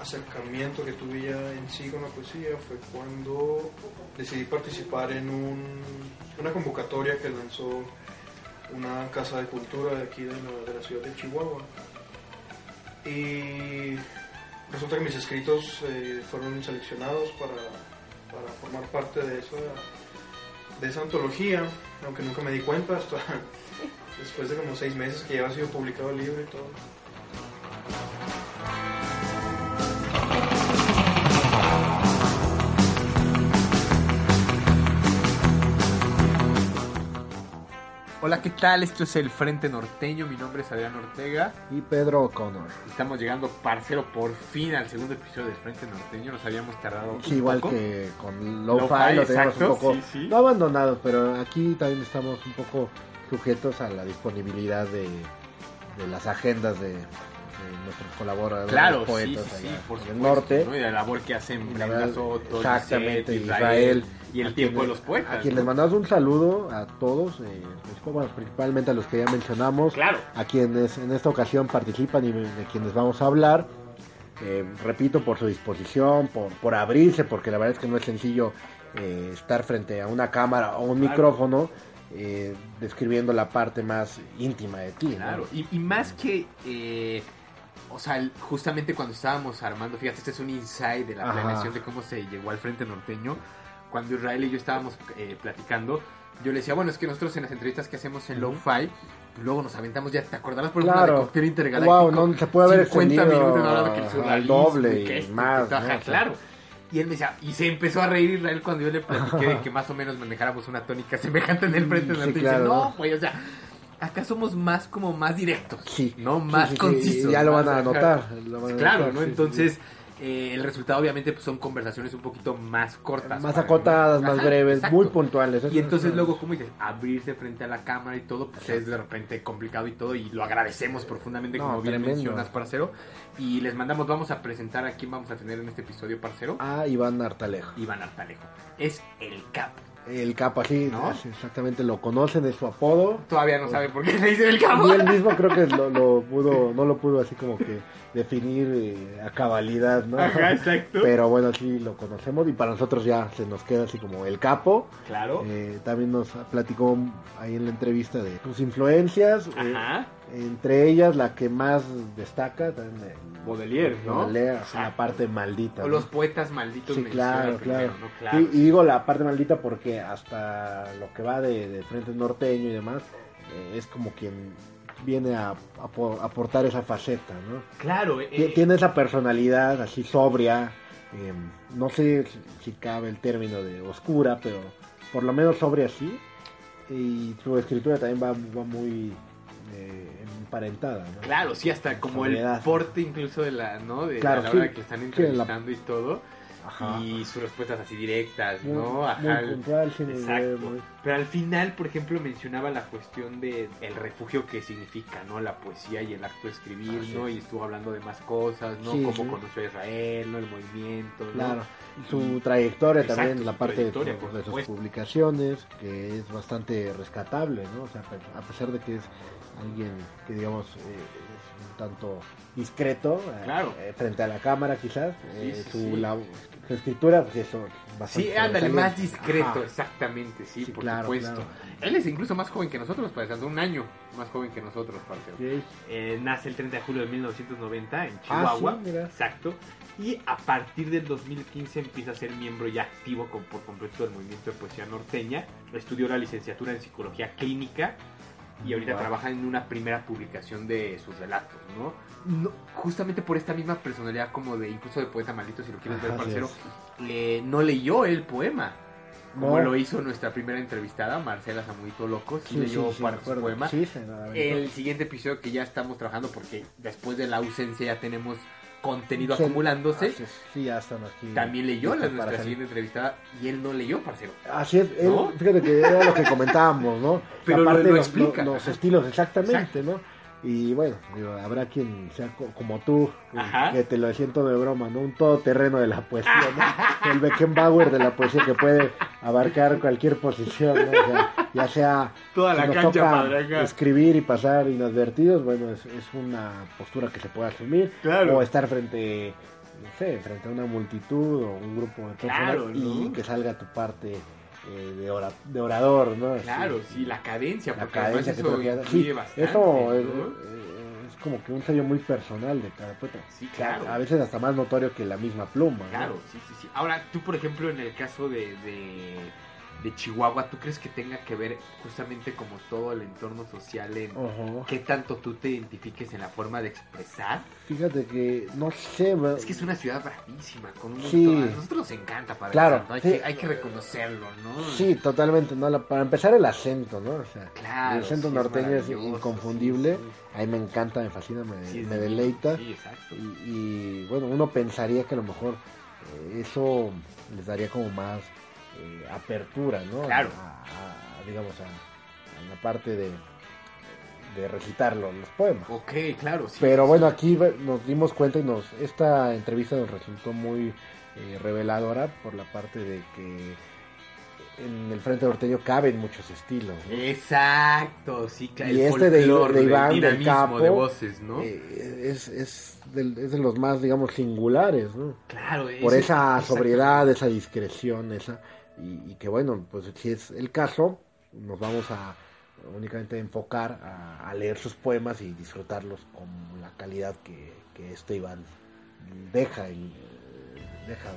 acercamiento que tuve ya en sí con la poesía fue cuando decidí participar en un, una convocatoria que lanzó una casa de cultura de aquí de la, de la ciudad de Chihuahua. Y resulta que mis escritos eh, fueron seleccionados para, para formar parte de esa, de esa antología, aunque nunca me di cuenta hasta después de como seis meses que ya había sido publicado el libro y todo. Hola, ¿qué tal? Esto es el Frente Norteño. Mi nombre es Adrián Ortega. Y Pedro O'Connor. Estamos llegando, parcero, por fin al segundo episodio del Frente Norteño. Nos habíamos tardado. Sí, igual poco. que con Lo-Fi, Lo-Fi, lo tenemos exacto, un poco. sí, sí. No abandonados, pero aquí también estamos un poco sujetos a la disponibilidad de, de las agendas de nuestros colaboradores Claro, poetas sí, sí, allá por supuesto. el norte. ¿no? Y la labor que hacen Brenda Soto, exactamente, Israel. y el a tiempo de los poetas. A quien ¿no? les mandamos un saludo a todos, eh, bueno, principalmente a los que ya mencionamos, Claro. a quienes en esta ocasión participan y de quienes vamos a hablar. Eh, repito, por su disposición, por, por abrirse, porque la verdad es que no es sencillo eh, estar frente a una cámara o un Claro. micrófono eh, describiendo la parte más íntima de ti. ¿no? Claro, y, y más que, eh, o sea, justamente cuando estábamos armando, fíjate, este es un insight de la Ajá. planeación de cómo se llegó al Frente Norteño. Cuando Israel y yo estábamos eh, platicando, yo le decía, bueno, es que nosotros en las entrevistas que hacemos en Ujú. Lo-Fi, luego nos aventamos ya, ¿te acordarás por ejemplo Claro. de Cóctel Intergaláctico? Wow, no se puede haber 50 extendido minutos hablando que el al surrealismo doble y que y esto, más, claro. Y él me decía, y se empezó a reír Israel cuando yo le platiqué de que más o menos manejáramos una tónica semejante en el frente Sí, norteño. Y claro, dice, no, ¿no? pues, o sea, acá somos más como más directos. Sí, ¿no? Más concisos. ya lo van a lo van a Claro, ¿no? Entonces, eh, el resultado obviamente pues, son conversaciones un poquito más cortas. más acotadas, más Ajá, breves, exacto. muy puntuales. Y es- entonces luego, como dices, abrirse frente a la cámara y todo, pues es de repente complicado y todo, y lo agradecemos profundamente, No, como bien tremendo. mencionas, parcero. Y les mandamos, vamos a presentar a quién vamos a tener en este episodio, parcero. Ah, Iván Artalejo. Iván Artalejo. Es el capo. El capo, así, ¿No? así, exactamente, lo conocen, es su apodo. Todavía no sabe por qué le dicen el capo. Y él mismo creo que lo, lo pudo, no lo pudo así como que definir eh, a cabalidad, ¿no? Ajá, exacto. Pero bueno, sí lo conocemos y para nosotros ya se nos queda así como el capo. Claro. Eh, también nos platicó ahí en la entrevista de sus influencias, eh, Ajá. entre ellas la que más destaca, también Baudelaire, ¿no? Baudelaire, la parte maldita. O ¿no? los poetas malditos Sí, claro, primero, claro. ¿no? Claro. Y, y digo la parte maldita porque hasta lo que va de, de Frente Norteño y demás, eh, es como quien viene a, a po- aportar esa faceta, ¿no? Claro, eh, Tie- Tiene esa personalidad así sobria, eh, no sé si, cabe el término de oscura, pero por lo menos sobria sí. Y su escritura también va, va muy eh, emparentada, ¿no? Claro, sí, hasta como el porte incluso de la, ¿no? De Claro, la hora sí. que están Sí, entrevistando y todo. Ajá. Y sus respuestas así directas, Muy, ¿no? Ajá. puntual, Exacto. muy- Pero al final, por ejemplo, mencionaba la cuestión de el refugio que significa, ¿no? La poesía y el acto de escribir, Así ¿no? es. Y estuvo hablando de más cosas, ¿no? Sí, Cómo sí. conoció a Israel, ¿no? El movimiento, ¿no? Claro, y su trayectoria Exacto, también, la parte de, de sus publicaciones, que es bastante rescatable, ¿no? O sea, a pesar de que es alguien que, digamos, eh, es un tanto discreto eh, Claro. eh, frente a la cámara, quizás, eh, Sí, sí, su, sí. la- su escritura, pues eso, bastante Sí, ándale, más discreto, Ajá. exactamente, sí, Sí, por claro, supuesto. claro. Él es incluso más joven que nosotros, parece, un año más joven que nosotros, parece. Sí. Eh, nace el 30 de julio de 1990 en Ah, Chihuahua. sí, mira. Exacto. Y a partir del 2015 empieza a ser miembro ya activo con- por completo del movimiento de poesía norteña. Estudió la licenciatura en psicología clínica y ahorita Wow. trabaja en una primera publicación de sus relatos, ¿no? No, justamente por esta misma personalidad como de incluso de poeta maldito, si lo quieres ver, parcero, le- no leyó el poema. Como No. lo hizo nuestra primera entrevistada, Marcela Samuito Loco, sí, Sí, leyó sí, sí, parte poema. El siguiente episodio que ya estamos trabajando porque después de la ausencia ya tenemos contenido Sí, acumulándose. Sí, ya están aquí. También leyó la nuestra siguiente entrevistada y él no leyó, parcero. Así es, él- ¿No? fíjate que era lo que comentábamos, ¿no? Pero lo- lo los, explica. los estilos, exactamente, Exacto. ¿no? Y bueno, digo, habrá quien sea co- como tú, que- Ajá. que te lo siento de broma, ¿no? Un todoterreno de la poesía, ¿no? El Beckenbauer de la poesía que puede abarcar cualquier posición, ¿no? O sea, ya sea Toda si la nos cancha toca escribir y pasar inadvertidos, bueno, es, es una postura que se puede asumir. Claro. O estar frente, no sé, frente a una multitud o un grupo de personas Claro, y que salga tu parte eh, de, ora- de orador, ¿no? Claro, sí, la cadencia, la porque cadencia que eso Sí, bastante, eso es, ¿no? eh, es como que un sello muy personal de cada poeta. Sí, claro. A veces hasta más notorio que la misma pluma. ¿no? Claro, sí, sí, sí. Ahora, tú, por ejemplo, en el caso de, de, de Chihuahua, ¿tú crees que tenga que ver justamente como todo el entorno social en qué tanto tú te identifiques en la forma de expresar? Fíjate que, no sé, Es que es una ciudad bravísima, con un Sí. montón- A nosotros nos encanta, Padre Claro, Hay, sí. que, hay que reconocerlo, ¿no? Sí, totalmente, ¿no? La- para empezar el acento, ¿no? O sea, Claro. el acento sí, norteño es inconfundible. sí, Ahí me encanta, me fascina, me, me deleita. Sí, exacto. Y, y, bueno, uno pensaría que a lo mejor eh, eso les daría como más eh, apertura, ¿no? Claro. A, a- digamos, a, a la parte de, de recitarlo, los poemas. Ok, claro, sí. Pero bueno, aquí nos dimos cuenta y nos esta entrevista nos resultó muy eh, reveladora por la parte de que en el Frente Norteño caben muchos estilos. ¿no? Exacto, sí, claro. Y el este de- folclore, de Iván, del Capo, de voces, ¿no? Eh, es, es, del- es de los más, digamos, singulares, ¿no? claro, Por ese- esa sobriedad, esa discreción, esa y, y que bueno, pues si es el caso, nos vamos a únicamente enfocar a, a leer sus poemas y disfrutarlos con la calidad que, que este Iván deja, en- deja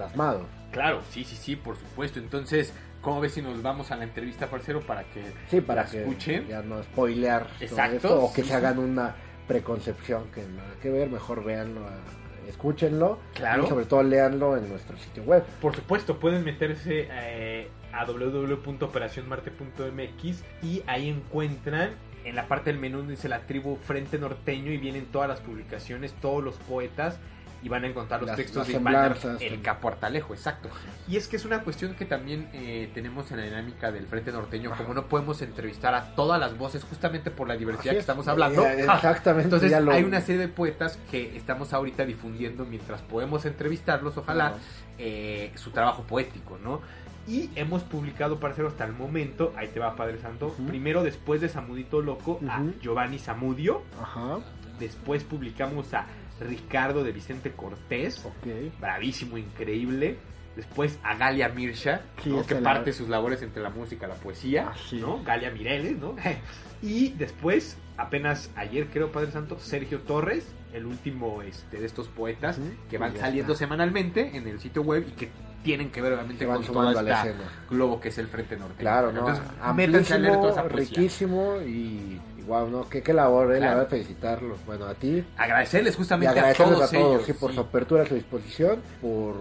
plasmado. Claro, sí, sí, sí, por supuesto. Entonces, ¿cómo ves si nos vamos a la entrevista, parcero, para que Sí, para la que escuchen? ya no spoilear Exacto, esto, o que sí, se hagan una preconcepción que nada que ver, mejor véanlo, a- escúchenlo Claro. y sobre todo léanlo en nuestro sitio web. Por supuesto, pueden meterse eh, a www.operacionmarte.mx y ahí encuentran en la parte del menú donde dice la tribu Frente Norteño y vienen todas las publicaciones, todos los poetas y van a encontrar los Las- textos las de semblanzas el también. Capo Artalejo, exacto. Y es que es una cuestión que también eh, tenemos en la dinámica del Frente Norteño, Ajá. como no podemos entrevistar a todas las voces justamente por la diversidad Así que es. estamos hablando. Eh, Exactamente. Entonces lo- hay una serie de poetas que estamos ahorita difundiendo mientras podemos entrevistarlos, ojalá, eh, su trabajo poético, ¿no? Y hemos publicado, parcero, hasta el momento, ahí te va Padre Santo, primero después de Samudito Loco a. Giovanni Zamudio, Ajá, después publicamos a Ricardo de Vicente Cortés, ok. bravísimo, increíble. Después a Galia Mirsha, ¿no? que la- parte sus labores entre la música y la poesía, Así ¿no? es. Galia Mireles, ¿no? y después, apenas ayer creo, Padre Santo, Sergio Torres, el último este, de estos poetas que van saliendo semanalmente en el sitio web y que tienen que ver obviamente Se van con sumando todo a la este escena. globo que es el Frente Norte. Claro, ¿no? Entonces, métanse a leer toda esa Amplísimo, poesía. riquísimo y wow, ¿no? Qué, qué labor, ¿eh? La Claro. verdad, felicitarlos. Bueno, a ti. Agradecerles Y justamente a todos, a todos, ellos. sí, por sí. su apertura, a su disposición, por,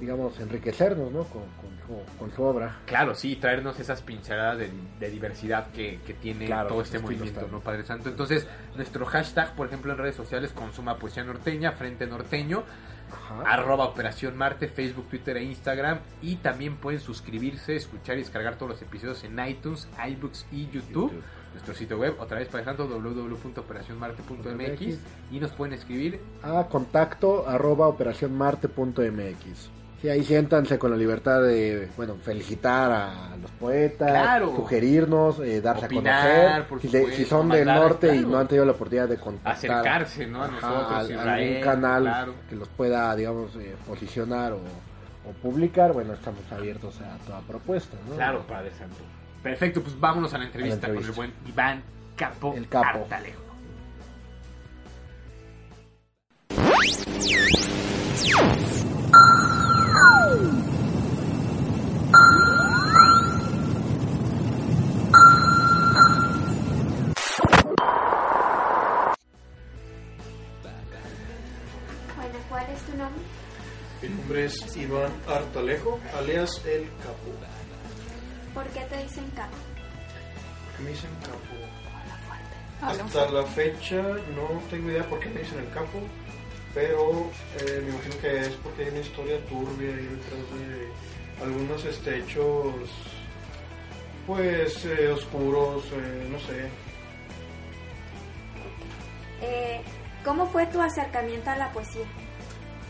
digamos, enriquecernos, ¿no? Con, con su, con su obra. Claro, sí, traernos esas pinceladas de, de diversidad que, que tiene Claro, todo este movimiento, ¿no, Padre Santo? Entonces, nuestro hashtag, por ejemplo, en redes sociales, consuma poesía norteña, Frente Norteño, Ajá. arroba Operación Marte, Facebook, Twitter e Instagram. Y también pueden suscribirse, escuchar y descargar todos los episodios en iTunes, iBooks y YouTube. YouTube. Nuestro sitio web, otra vez, Padre Santo, www.operacionmarte.mx. Y nos pueden escribir a contacto arroba operacionmarte.mx. Sí, ahí siéntanse con la libertad de, bueno, felicitar a los poetas, Claro. sugerirnos, eh, darse Opinar, a conocer. por Si, de- si son del norte y no han tenido la oportunidad de contactar acercarse, ¿no? A nosotros, a- a algún canal claro. que los pueda, digamos, eh, posicionar o, o publicar, bueno, estamos abiertos a toda propuesta, ¿no? Claro, Padre Santo. Perfecto, pues vámonos a la entrevista, A la entrevista. con el buen Iván Capo, El Capo. Artalejo. Bueno, ¿cuál es tu nombre? Mi nombre es Iván Artalejo, alias El Capo. ¿Por qué dicen capo? ¿Por qué me dicen Capo? Habla Hasta la fecha no tengo idea por qué me dicen El Capo, pero eh, me imagino que es porque hay una historia turbia ahí detrás de algunos este, hechos, pues, eh, oscuros, eh, no sé. ¿Cómo fue tu acercamiento a la poesía?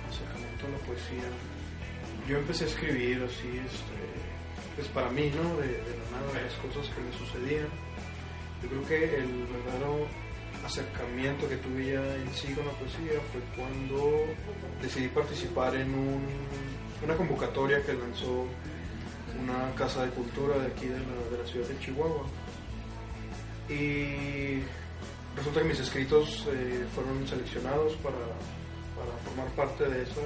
acercamiento a la poesía. Yo empecé a escribir así, este, pues para mí, ¿no? De, de cosas que me sucedían. Yo creo que el verdadero acercamiento que tuve ya en sí con la poesía fue cuando decidí participar en un, una convocatoria que lanzó una casa de cultura de aquí de la, de la ciudad de Chihuahua. Y resulta que mis escritos eh, fueron seleccionados para, para formar parte de esa,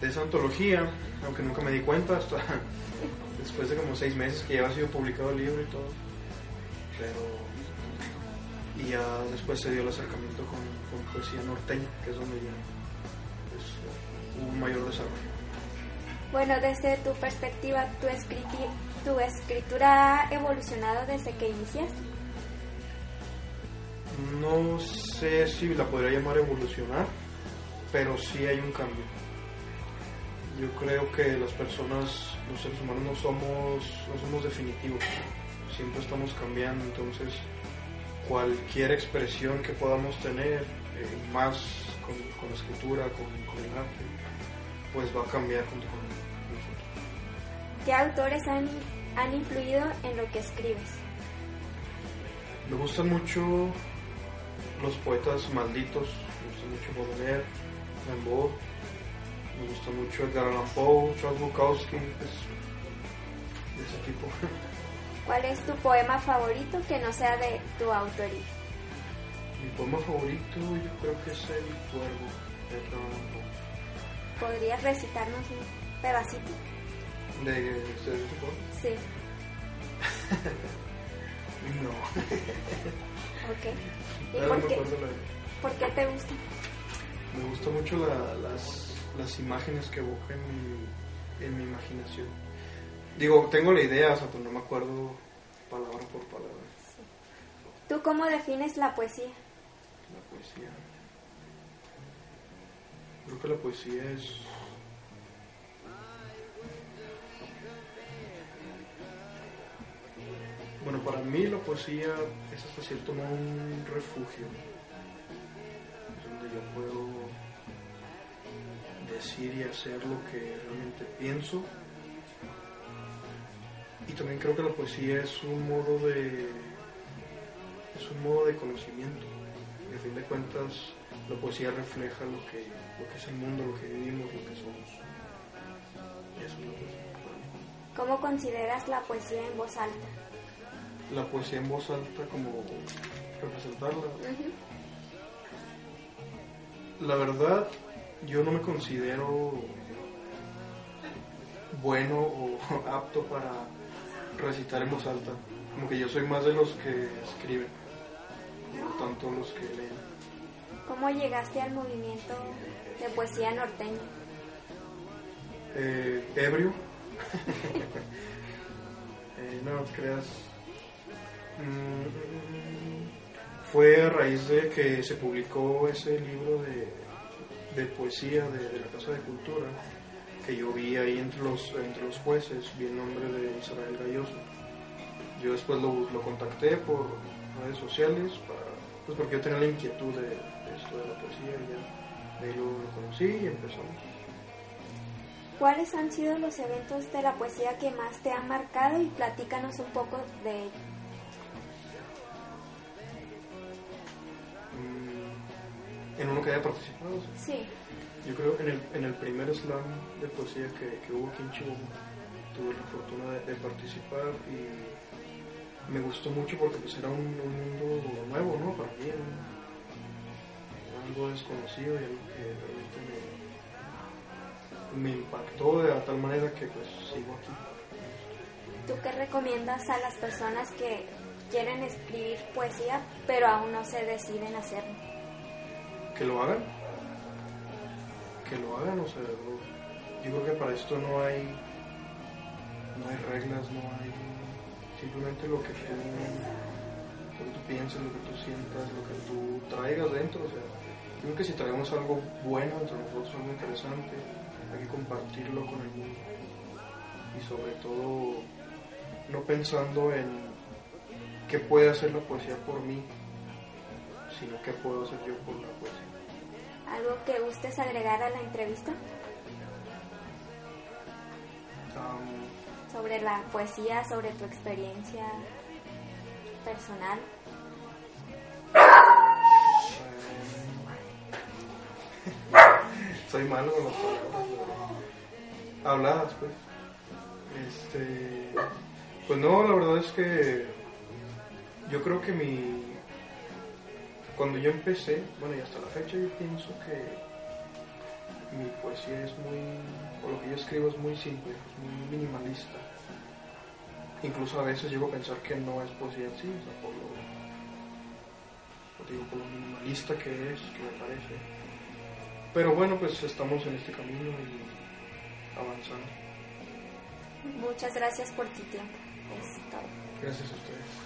de esa antología, aunque nunca me di cuenta hasta después de como seis meses que ya había sido publicado el libro y todo. Pero. Y ya después se dio el acercamiento con, con poesía norteña, que es donde ya pues, hubo un mayor desarrollo. Bueno, desde tu perspectiva, ¿tu, escriti- tu escritura ha evolucionado desde que iniciaste? No sé si la podría llamar evolucionar, pero sí hay un cambio. Yo creo que las personas, los seres humanos no somos, no somos definitivos, siempre estamos cambiando, entonces cualquier expresión que podamos tener, eh, más con, con la escritura, con, con el arte, pues va a cambiar junto con nosotros. ¿Qué autores han, han influido en lo que escribes? Me gustan mucho los poetas malditos, me gusta mucho Baudelaire, Rimbaud, me gusta mucho Edgar Allan Poe, Charles Bukowski, pues, de ese tipo. ¿Cuál es tu poema favorito que no sea de tu autoría? Mi poema favorito yo creo que es El Cuervo, de Edgar Allan Poe. ¿Podrías recitarnos un pedacito? ¿De, de, de poema? Sí. No. Ok. ¿Y por qué, la- por qué te gusta? Me gusta mucho la- las, las imágenes que evoca en mi, en mi imaginación. Digo, tengo la idea, o sea, pero no me acuerdo palabra por palabra ¿Tú cómo defines la poesía? la poesía. Creo que la poesía es... Bueno, para mí la poesía es hasta cierto modo un refugio. Decir y hacer lo que realmente pienso. Y también creo que la poesía es un modo de es un modo de conocimiento. Y a fin de cuentas, la poesía refleja lo que, lo que es el mundo, lo que vivimos, lo que somos. Eso es para mí. ¿Cómo consideras la poesía en voz alta? La poesía en voz alta, como representarla. Ujú. La verdad, yo no me considero bueno o apto para recitar en voz alta. Como que yo soy más de los que escriben, no tanto los que leen. ¿Cómo llegaste al movimiento de poesía norteña? Eh, ebrio. Eh, no, no te creas. Mm, fue a raíz de que se publicó ese libro de, de poesía de, la Casa de Cultura que yo vi ahí entre los, entre los jueces, vi el nombre de Israel Galloso. Yo después lo, lo contacté por redes sociales, para, pues porque yo tenía la inquietud de, esto de la poesía y ya de ahí lo, lo conocí y empezamos. ¿Cuáles han sido los eventos de la poesía que más te han marcado y platícanos un poco de ello? En uno que haya participado. sí. Sí. Yo creo en el, en el primer slam de poesía que, que hubo aquí en Chihuahua, tuve la fortuna de, de participar y me gustó mucho porque pues era un, un mundo nuevo, ¿no? Para mí, era algo desconocido y algo que realmente me, me impactó de tal manera que pues sigo aquí. ¿Tú qué recomiendas a las personas que quieren escribir poesía pero aún no se deciden hacerlo? Que lo hagan. Que lo hagan, o sea, yo creo que para esto no hay no hay reglas, no hay simplemente lo que tú, lo que tú pienses, lo que tú sientas, lo que tú traigas dentro, o sea, yo creo que si traemos algo bueno entre nosotros, algo interesante, hay que compartirlo con el mundo. Y sobre todo no pensando en qué puede hacer la poesía por mí, sino qué puedo hacer yo por la poesía. ¿Algo que gustes agregar a la entrevista sobre la poesía, sobre tu experiencia personal? soy malo con las palabras habladas, pues. Este, pues no, la verdad es que yo creo que mi cuando yo empecé, bueno y hasta la fecha yo pienso que mi poesía es muy, o lo que yo escribo es muy simple, es muy minimalista. Incluso a veces llego a pensar que no es poesía en sí, o sea, por lo, por, digo, por lo minimalista que es, que me parece. Pero bueno, pues estamos en este camino y avanzando. Muchas gracias por tu tiempo. Es todo. Gracias a ustedes.